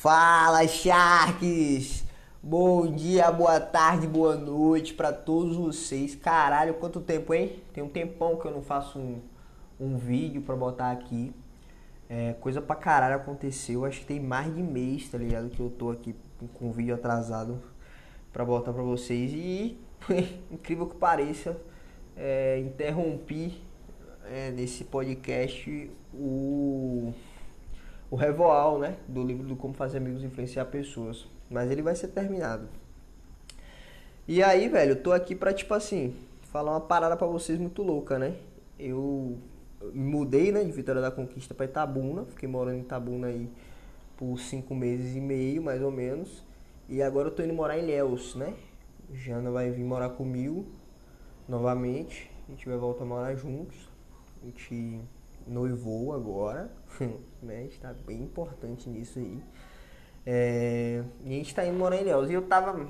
Fala, Sharks! Bom dia, boa tarde, boa noite para todos vocês. Caralho, quanto tempo, hein? Tem um tempão que eu não faço um, um vídeo para botar aqui. É, coisa pra caralho aconteceu. Acho que tem mais de mês, tá ligado? Que eu tô aqui com o vídeo atrasado para botar pra vocês. E, incrível que pareça, é, interrompi é, nesse podcast o o revoal, né, do livro do Como Fazer Amigos Influenciar Pessoas. Mas ele vai ser terminado. E aí, velho, eu tô aqui pra, tipo assim, falar uma parada pra vocês muito louca, né? Eu mudei, né, de Vitória da Conquista pra Itabuna. Fiquei morando em Itabuna aí por cinco meses e meio, mais ou menos. E agora eu tô indo morar em Léus, né? Jana vai vir morar comigo novamente. A gente vai voltar a morar juntos. A gente noivou agora, né? A gente tá bem importante nisso aí. É, e a gente tá indo morar em Léus. E eu tava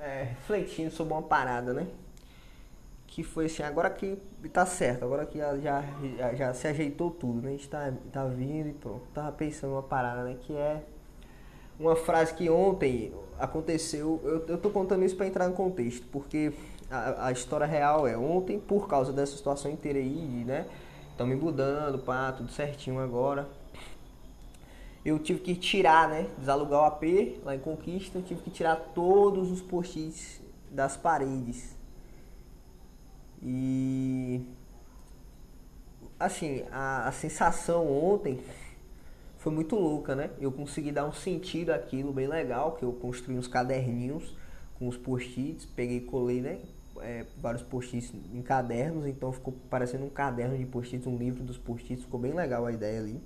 é, refletindo sobre uma parada, né? Que foi assim, agora que tá certo, agora que já, já, já se ajeitou tudo, né? A gente tá, tá vindo e pronto. Tava pensando uma parada, né? Que é uma frase que ontem aconteceu. Eu, eu tô contando isso para entrar no contexto, porque a, a história real é ontem, por causa dessa situação inteira aí, né? Estão me mudando, pá, tudo certinho agora. Eu tive que tirar, né? Desalugar o AP lá em Conquista. Eu tive que tirar todos os post-its das paredes. E. Assim, a, a sensação ontem foi muito louca, né? Eu consegui dar um sentido àquilo bem legal, que eu construí uns caderninhos com os post-its, peguei e colei, né? É, vários post-its em cadernos, então ficou parecendo um caderno de post-its, um livro dos post-its, ficou bem legal a ideia ali.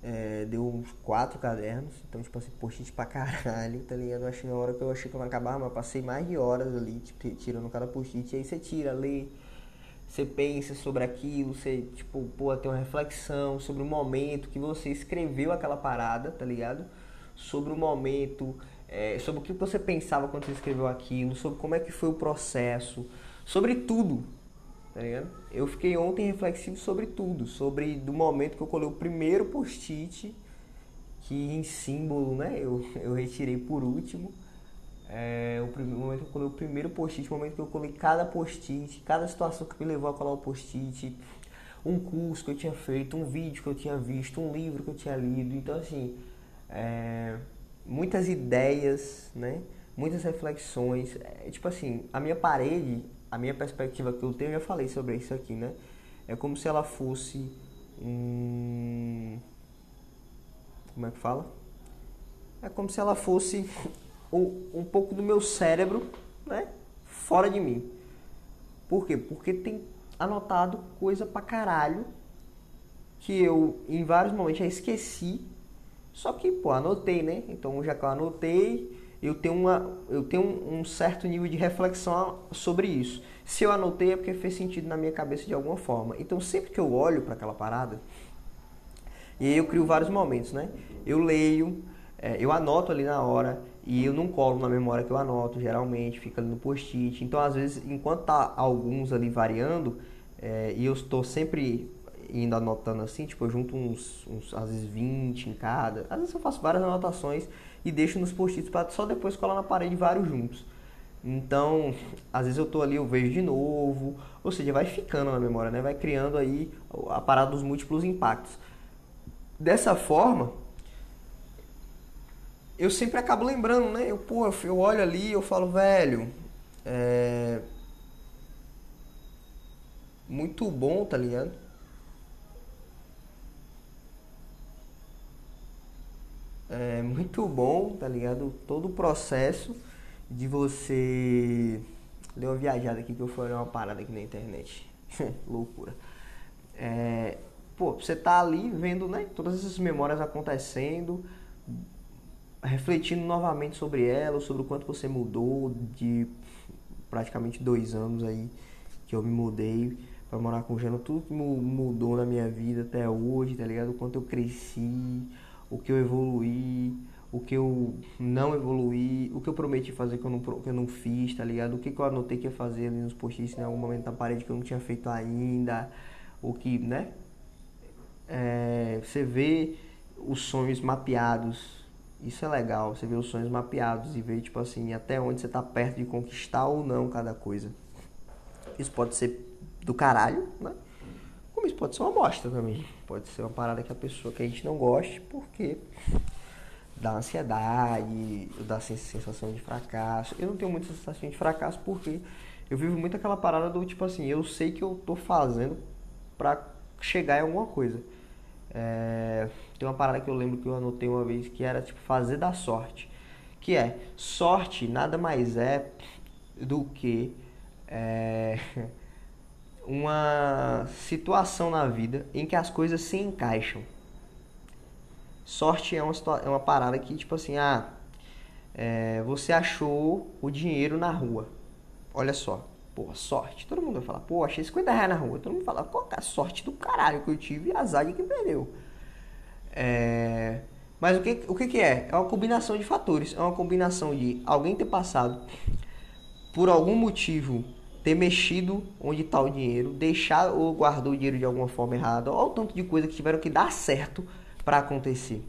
É, deu uns quatro cadernos, então tipo assim, post-it pra caralho, tá ligado? Eu achei na hora que eu achei que eu ia acabar, mas passei mais de horas ali, tipo, tirando cada post-it, aí você tira, lê, você pensa sobre aquilo, você, tipo, pô, tem uma reflexão sobre o momento que você escreveu aquela parada, tá ligado? Sobre o momento é, sobre o que você pensava quando você escreveu aquilo, sobre como é que foi o processo, sobre tudo, tá ligado? Eu fiquei ontem reflexivo sobre tudo, sobre do momento que eu colei o primeiro post-it, que em símbolo, né, eu, eu retirei por último, é, o, primeiro, momento que eu colei o primeiro post-it, o momento que eu colei cada post-it, cada situação que me levou a colar o post-it, um curso que eu tinha feito, um vídeo que eu tinha visto, um livro que eu tinha lido, então assim, é, muitas ideias, né? Muitas reflexões. É, tipo assim, a minha parede, a minha perspectiva que eu tenho, eu já falei sobre isso aqui, né? É como se ela fosse um. Como é que fala? É como se ela fosse um, um pouco do meu cérebro, né? Fora de mim. Por quê? Porque tem anotado coisa pra caralho que eu em vários momentos já esqueci só que, pô, anotei, né? Então, já que eu anotei, eu tenho, uma, eu tenho um certo nível de reflexão sobre isso. Se eu anotei é porque fez sentido na minha cabeça de alguma forma. Então, sempre que eu olho para aquela parada, e aí eu crio vários momentos, né? Eu leio, é, eu anoto ali na hora, e eu não colo na memória que eu anoto, geralmente, fica ali no post-it. Então, às vezes, enquanto tá alguns ali variando, é, e eu estou sempre indo anotando assim, tipo, eu junto uns, uns, às vezes 20 em cada. Às vezes eu faço várias anotações e deixo nos post-its para só depois colar na parede vários juntos. Então, às vezes eu tô ali, eu vejo de novo, ou seja, vai ficando na memória, né? Vai criando aí a parada dos múltiplos impactos. Dessa forma, eu sempre acabo lembrando, né? Eu, pô, eu olho ali, eu falo, velho, é muito bom, tá ligado? É muito bom, tá ligado? Todo o processo de você. Deu uma viajada aqui que eu fui uma parada aqui na internet. Loucura. É, pô, você tá ali vendo, né? Todas essas memórias acontecendo, refletindo novamente sobre elas, sobre o quanto você mudou de praticamente dois anos aí que eu me mudei para morar com o Jano, tudo que mudou na minha vida até hoje, tá ligado? O quanto eu cresci, o que eu evoluí, o que eu não evoluí, o que eu prometi fazer que eu não, que eu não fiz, tá ligado? O que, que eu anotei que ia fazer ali nos post-its em algum momento na parede que eu não tinha feito ainda, o que, né? É, você vê os sonhos mapeados. Isso é legal, você vê os sonhos mapeados e ver, tipo assim, até onde você tá perto de conquistar ou não cada coisa. Isso pode ser do caralho, né? Pode ser uma bosta também. Pode ser uma parada que a pessoa que a gente não goste, porque dá ansiedade, dá sensação de fracasso. Eu não tenho muita sensação de fracasso porque eu vivo muito aquela parada do tipo assim, eu sei que eu tô fazendo pra chegar em alguma coisa. É, tem uma parada que eu lembro que eu anotei uma vez que era tipo fazer da sorte. Que é, sorte nada mais é do que é, uma situação na vida em que as coisas se encaixam. Sorte é uma, é uma parada que, tipo assim, ah, é, você achou o dinheiro na rua. Olha só, pô, sorte. Todo mundo vai falar, pô, achei 50 reais na rua. Todo mundo fala, pô, a sorte do caralho que eu tive e azar de que perdeu. É... Mas o que, o que, que é? É uma combinação de fatores. É uma combinação de alguém ter passado por algum motivo ter mexido onde está o dinheiro, deixar ou guardou o dinheiro de alguma forma errada, olha o tanto de coisa que tiveram que dar certo para acontecer.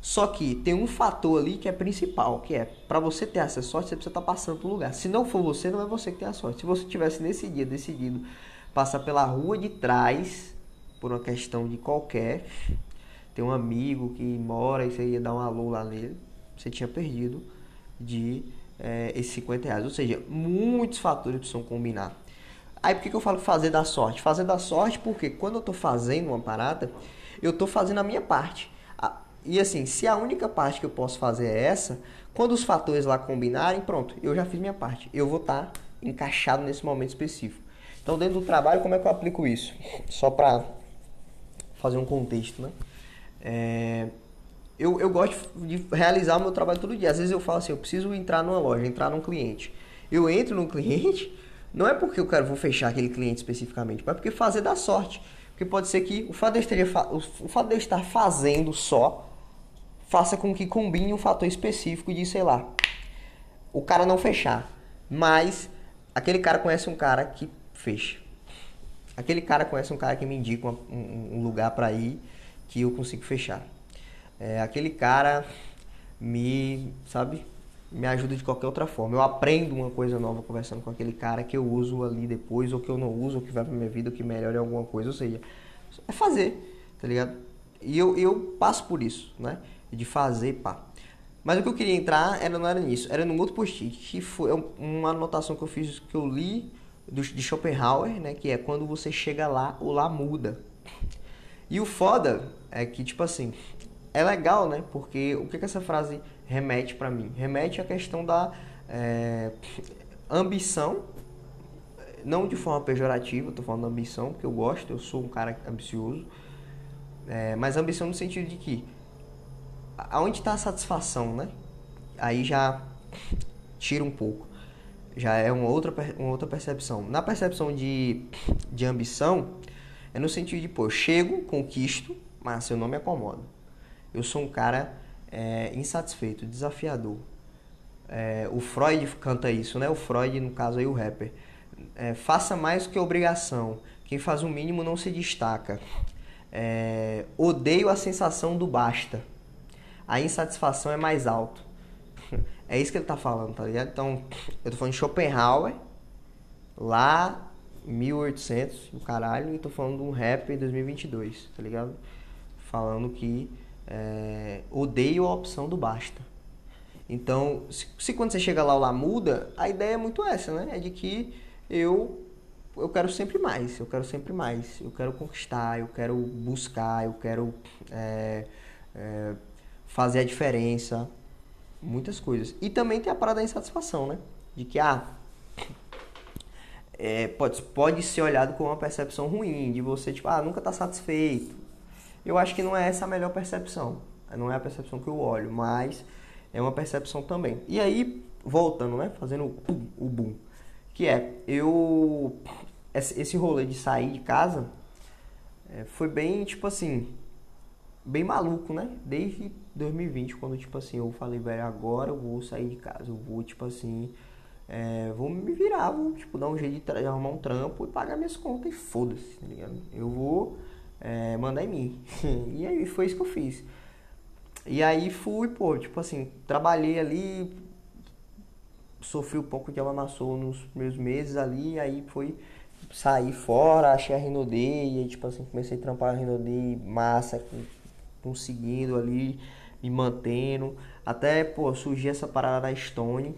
Só que tem um fator ali que é principal, que é para você ter essa sorte, você precisa estar tá passando por lugar. Se não for você, não é você que tem a sorte. Se você tivesse nesse dia decidido passar pela rua de trás, por uma questão de qualquer, tem um amigo que mora e você ia dar um alô lá nele, você tinha perdido de é, esses 50 reais. Ou seja, muitos fatores precisam combinar. Aí por que, que eu falo fazer da sorte? Fazer da sorte porque quando eu estou fazendo uma parada, eu estou fazendo a minha parte. E assim, se a única parte que eu posso fazer é essa, quando os fatores lá combinarem, pronto, eu já fiz minha parte. Eu vou estar tá encaixado nesse momento específico. Então, dentro do trabalho, como é que eu aplico isso? Só para fazer um contexto, né? É, eu, eu gosto de realizar o meu trabalho todo dia. Às vezes eu falo assim, eu preciso entrar numa loja, entrar num cliente. Eu entro num cliente, não é porque eu quero vou fechar aquele cliente especificamente, mas porque fazer dá sorte. Porque pode ser que o fato de eu, esteja, o fato de eu estar fazendo só faça com que combine um fator específico de, sei lá, o cara não fechar. Mas aquele cara conhece um cara que fecha. Aquele cara conhece um cara que me indica um, um lugar para ir que eu consigo fechar é, aquele cara me, sabe, me ajuda de qualquer outra forma. Eu aprendo uma coisa nova conversando com aquele cara que eu uso ali depois, ou que eu não uso, ou que vai pra minha vida, ou que melhora alguma coisa. Ou seja, é fazer, tá ligado? E eu, eu passo por isso, né? De fazer, pá. Mas o que eu queria entrar era, não era nisso, era num outro post-it, que foi uma anotação que eu fiz, que eu li de Schopenhauer, né? Que é quando você chega lá, o lá muda. E o foda é que, tipo assim, é legal, né? Porque o que, que essa frase remete para mim? Remete à questão da é, ambição, não de forma pejorativa, estou falando ambição, porque eu gosto, eu sou um cara ambicioso, é, mas ambição no sentido de que aonde está a satisfação, né? Aí já tira um pouco. Já é uma outra, uma outra percepção. Na percepção de, de ambição, é no sentido de, pô, eu chego, conquisto, mas seu nome acomoda eu sou um cara é, insatisfeito, desafiador. É, o Freud canta isso, né? O Freud, no caso aí, o rapper. É, faça mais que obrigação. Quem faz o mínimo não se destaca. É, odeio a sensação do basta. A insatisfação é mais alto. É isso que ele tá falando, tá ligado? Então, eu tô falando de Schopenhauer, lá 1800, o caralho, e tô falando de um rap em 2022, tá ligado? Falando que é, odeio a opção do basta. Então, se, se, quando você chega lá o lá muda, a ideia é muito essa, né? É de que eu eu quero sempre mais, eu quero sempre mais, eu quero conquistar, eu quero buscar, eu quero é, é, fazer a diferença, muitas coisas. E também tem a parada da insatisfação, né? De que, ah, é, pode, pode ser olhado com uma percepção ruim, de você, tipo, ah, nunca tá satisfeito, eu acho que não é essa a melhor percepção. Não é a percepção que eu olho, mas é uma percepção também. E aí, voltando, né? Fazendo o, o boom. Que é, eu. Esse rolê de sair de casa é, foi bem, tipo assim. Bem maluco, né? Desde 2020, quando, tipo assim, eu falei, velho, agora eu vou sair de casa. Eu vou, tipo assim. É, vou me virar, vou, tipo, dar um jeito de, de arrumar um trampo e pagar minhas contas e foda-se, tá ligado? Eu vou é, mandar em mim. e aí foi isso que eu fiz. E aí fui, pô, tipo assim, trabalhei ali, sofri um pouco de amassou nos meus meses ali, aí foi sair fora, achei a Rinode, e aí, tipo assim, comecei a trampar a Rinode massa, conseguindo ali, me mantendo, até, pô, surgiu essa parada da Stone,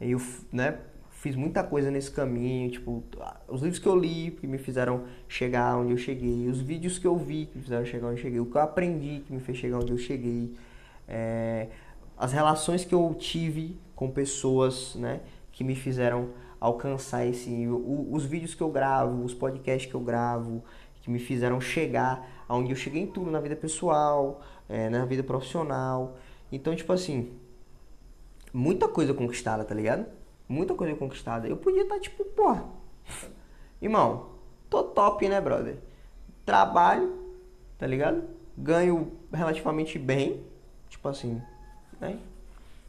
eu, né, fiz muita coisa nesse caminho, tipo, os livros que eu li que me fizeram chegar onde eu cheguei, os vídeos que eu vi que me fizeram chegar onde eu cheguei, o que eu aprendi que me fez chegar onde eu cheguei, é, as relações que eu tive com pessoas, né, que me fizeram alcançar esse nível, os vídeos que eu gravo, os podcasts que eu gravo, que me fizeram chegar aonde eu cheguei em tudo, na vida pessoal, é, na vida profissional. Então, tipo assim, muita coisa conquistada, tá ligado? Muita coisa conquistada. Eu podia estar tá, tipo, porra, irmão, tô top, né, brother? Trabalho, tá ligado? Ganho relativamente bem, tipo assim, né?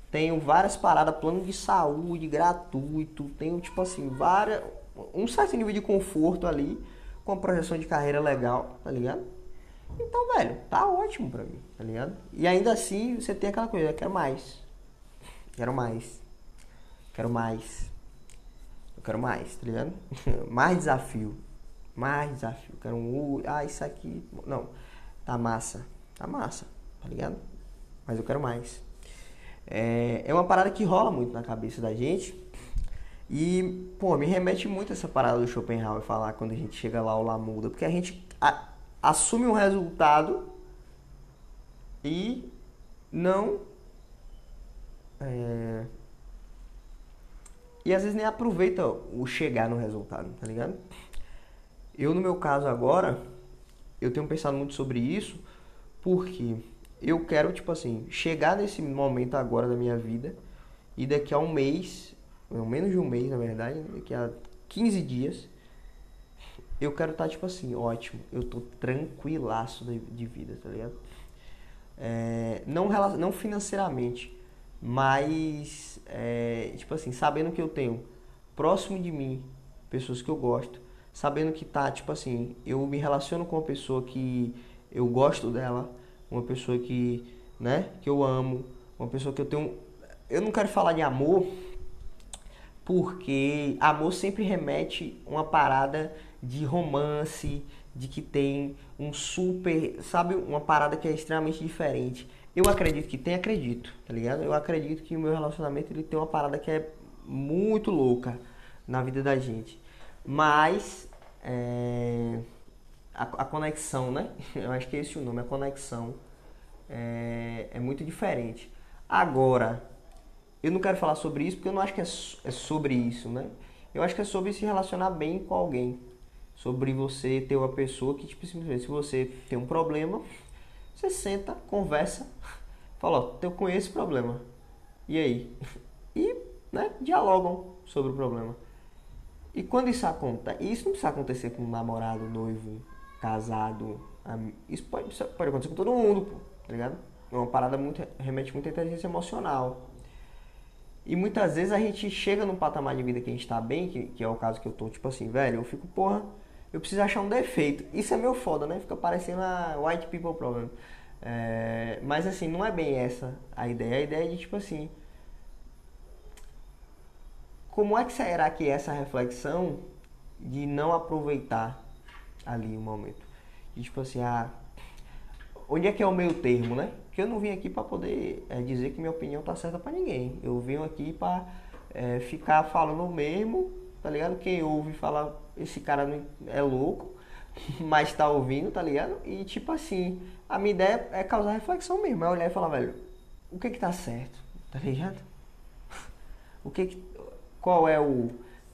Tenho várias paradas, plano de saúde gratuito, tenho, tipo assim, várias, um certo nível de conforto ali, com a projeção de carreira legal, tá ligado? Então, velho, tá ótimo pra mim, tá ligado? E ainda assim, você tem aquela coisa, quero mais. Quero mais. Quero mais. Eu quero mais, tá ligado? mais desafio. Mais desafio. Quero um. Ah, isso aqui. Não. Tá massa. Tá massa, tá ligado? Mas eu quero mais. É, é uma parada que rola muito na cabeça da gente. E, pô, me remete muito essa parada do Schopenhauer falar quando a gente chega lá, o lá muda. Porque a gente a, assume um resultado e não. É, e às vezes nem aproveita o chegar no resultado, tá ligado? Eu, no meu caso agora, eu tenho pensado muito sobre isso, porque eu quero, tipo assim, chegar nesse momento agora da minha vida e daqui a um mês, ou menos de um mês na verdade, daqui a 15 dias, eu quero estar, tá, tipo assim, ótimo, eu tô tranquilaço de, vida, tá ligado? É, não, não financeiramente, mas é, tipo assim, sabendo que eu tenho próximo de mim pessoas que eu gosto, sabendo que tá, tipo assim, eu me relaciono com uma pessoa que eu gosto dela, uma pessoa que, né, que eu amo, uma pessoa que eu tenho, eu não quero falar de amor, porque amor sempre remete uma parada de romance, de que tem um super, sabe, uma parada que é extremamente diferente. Eu acredito que tem, acredito, tá ligado? Eu acredito que o meu relacionamento ele tem uma parada que é muito louca na vida da gente. Mas é, a, a, conexão, né? Eu acho que é esse o nome, a conexão é, é, muito diferente. Agora, eu não quero falar sobre isso porque eu não acho que é, é sobre isso, né? Eu acho que é sobre se relacionar bem com alguém. Sobre você ter uma pessoa que, tipo, simplesmente, se você tem um problema, você senta, conversa, fala, ó, eu conheço esse problema. E aí? E, né, dialogam sobre o problema. E quando isso acontece, isso não precisa acontecer com um namorado, noivo, casado. Isso pode, isso pode acontecer com todo mundo, pô, tá ligado? É uma parada muito, remete muito à inteligência emocional. E muitas vezes a gente chega num patamar de vida que a gente tá bem, que, que é o caso que eu tô, tipo assim, velho, eu fico, porra, eu preciso achar um defeito. Isso é meu foda, né? Fica parecendo a white people problem. É, mas assim, não é bem essa a ideia. A ideia é de tipo assim. Como é que será que é essa reflexão de não aproveitar ali o momento? De tipo assim, ah, onde é que é o meio termo, né? Porque eu não vim aqui para poder é, dizer que minha opinião tá certa para ninguém. Eu vim aqui para é, ficar falando o mesmo, tá ligado? Quem ouve falar esse cara é louco, mas tá ouvindo, tá ligado? E tipo assim, a minha ideia é causar reflexão mesmo. É olhar e falar, velho, o que que tá certo? Tá ligado? O que que. Qual é o.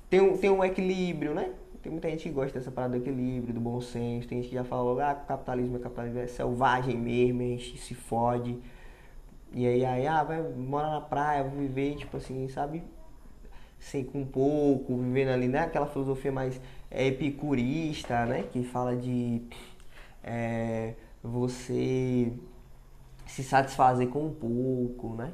Tem um, tem um equilíbrio, né? Tem muita gente que gosta dessa parada do equilíbrio, do bom senso. Tem gente que já falou, ah, capitalismo é capitalismo, é selvagem mesmo, a gente se fode. E aí, aí, ah, vai morar na praia, viver, tipo assim, sabe? Sem com pouco, vivendo ali, né? Aquela filosofia mais é, epicurista, né? Que fala de é, você se satisfazer com um pouco, né?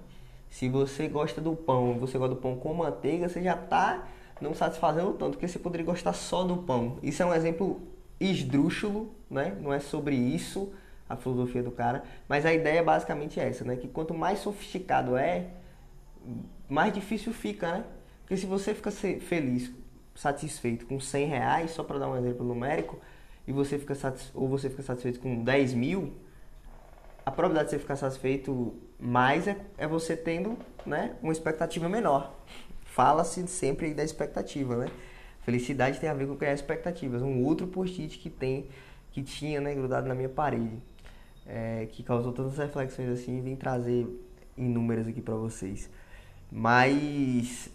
Se você gosta do pão, você gosta do pão com manteiga, você já está não satisfazendo tanto, porque você poderia gostar só do pão. Isso é um exemplo esdrúxulo, né? Não é sobre isso a filosofia do cara, mas a ideia é basicamente essa, né? Que quanto mais sofisticado é, mais difícil fica, né? Porque se você fica feliz, satisfeito com 100 reais, só para dar um exemplo numérico, e você fica ou você fica satisfeito com 10 mil, a probabilidade de você ficar satisfeito mais é, é você tendo né, uma expectativa menor. Fala-se sempre da expectativa, né? Felicidade tem a ver com criar expectativas. Um outro post-it que tem, que tinha, né, grudado na minha parede, é, que causou tantas reflexões assim, vim trazer inúmeras aqui para vocês. Mas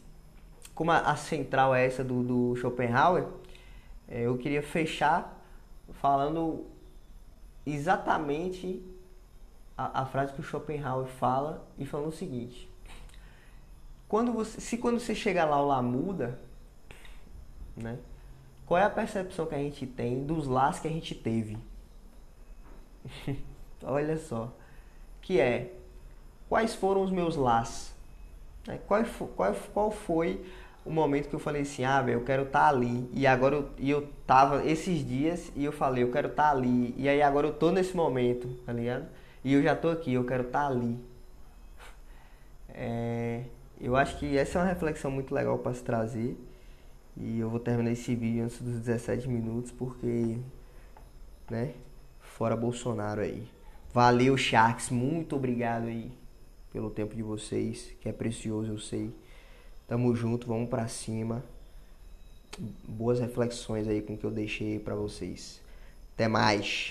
como a, a, central é essa do, do Schopenhauer, é, eu queria fechar falando exatamente a, a, frase que o Schopenhauer fala e falando o seguinte: quando você, se quando você chega lá o lá muda, né? Qual é a percepção que a gente tem dos laços que a gente teve? Olha só, que é quais foram os meus laços? Né? Qual, qual, qual foi o momento que eu falei assim, ah, velho, eu quero estar tá ali. E agora eu, e eu tava esses dias e eu falei, eu quero estar tá ali. E aí agora eu tô nesse momento, tá ligado? E eu já tô aqui, eu quero estar tá ali. É, eu acho que essa é uma reflexão muito legal para se trazer. E eu vou terminar esse vídeo antes dos 17 minutos, porque, né, fora Bolsonaro aí. Valeu, Sharks, muito obrigado aí pelo tempo de vocês, que é precioso, eu sei. Tamo junto, vamos para cima. Boas reflexões aí com o que eu deixei para vocês. Até mais.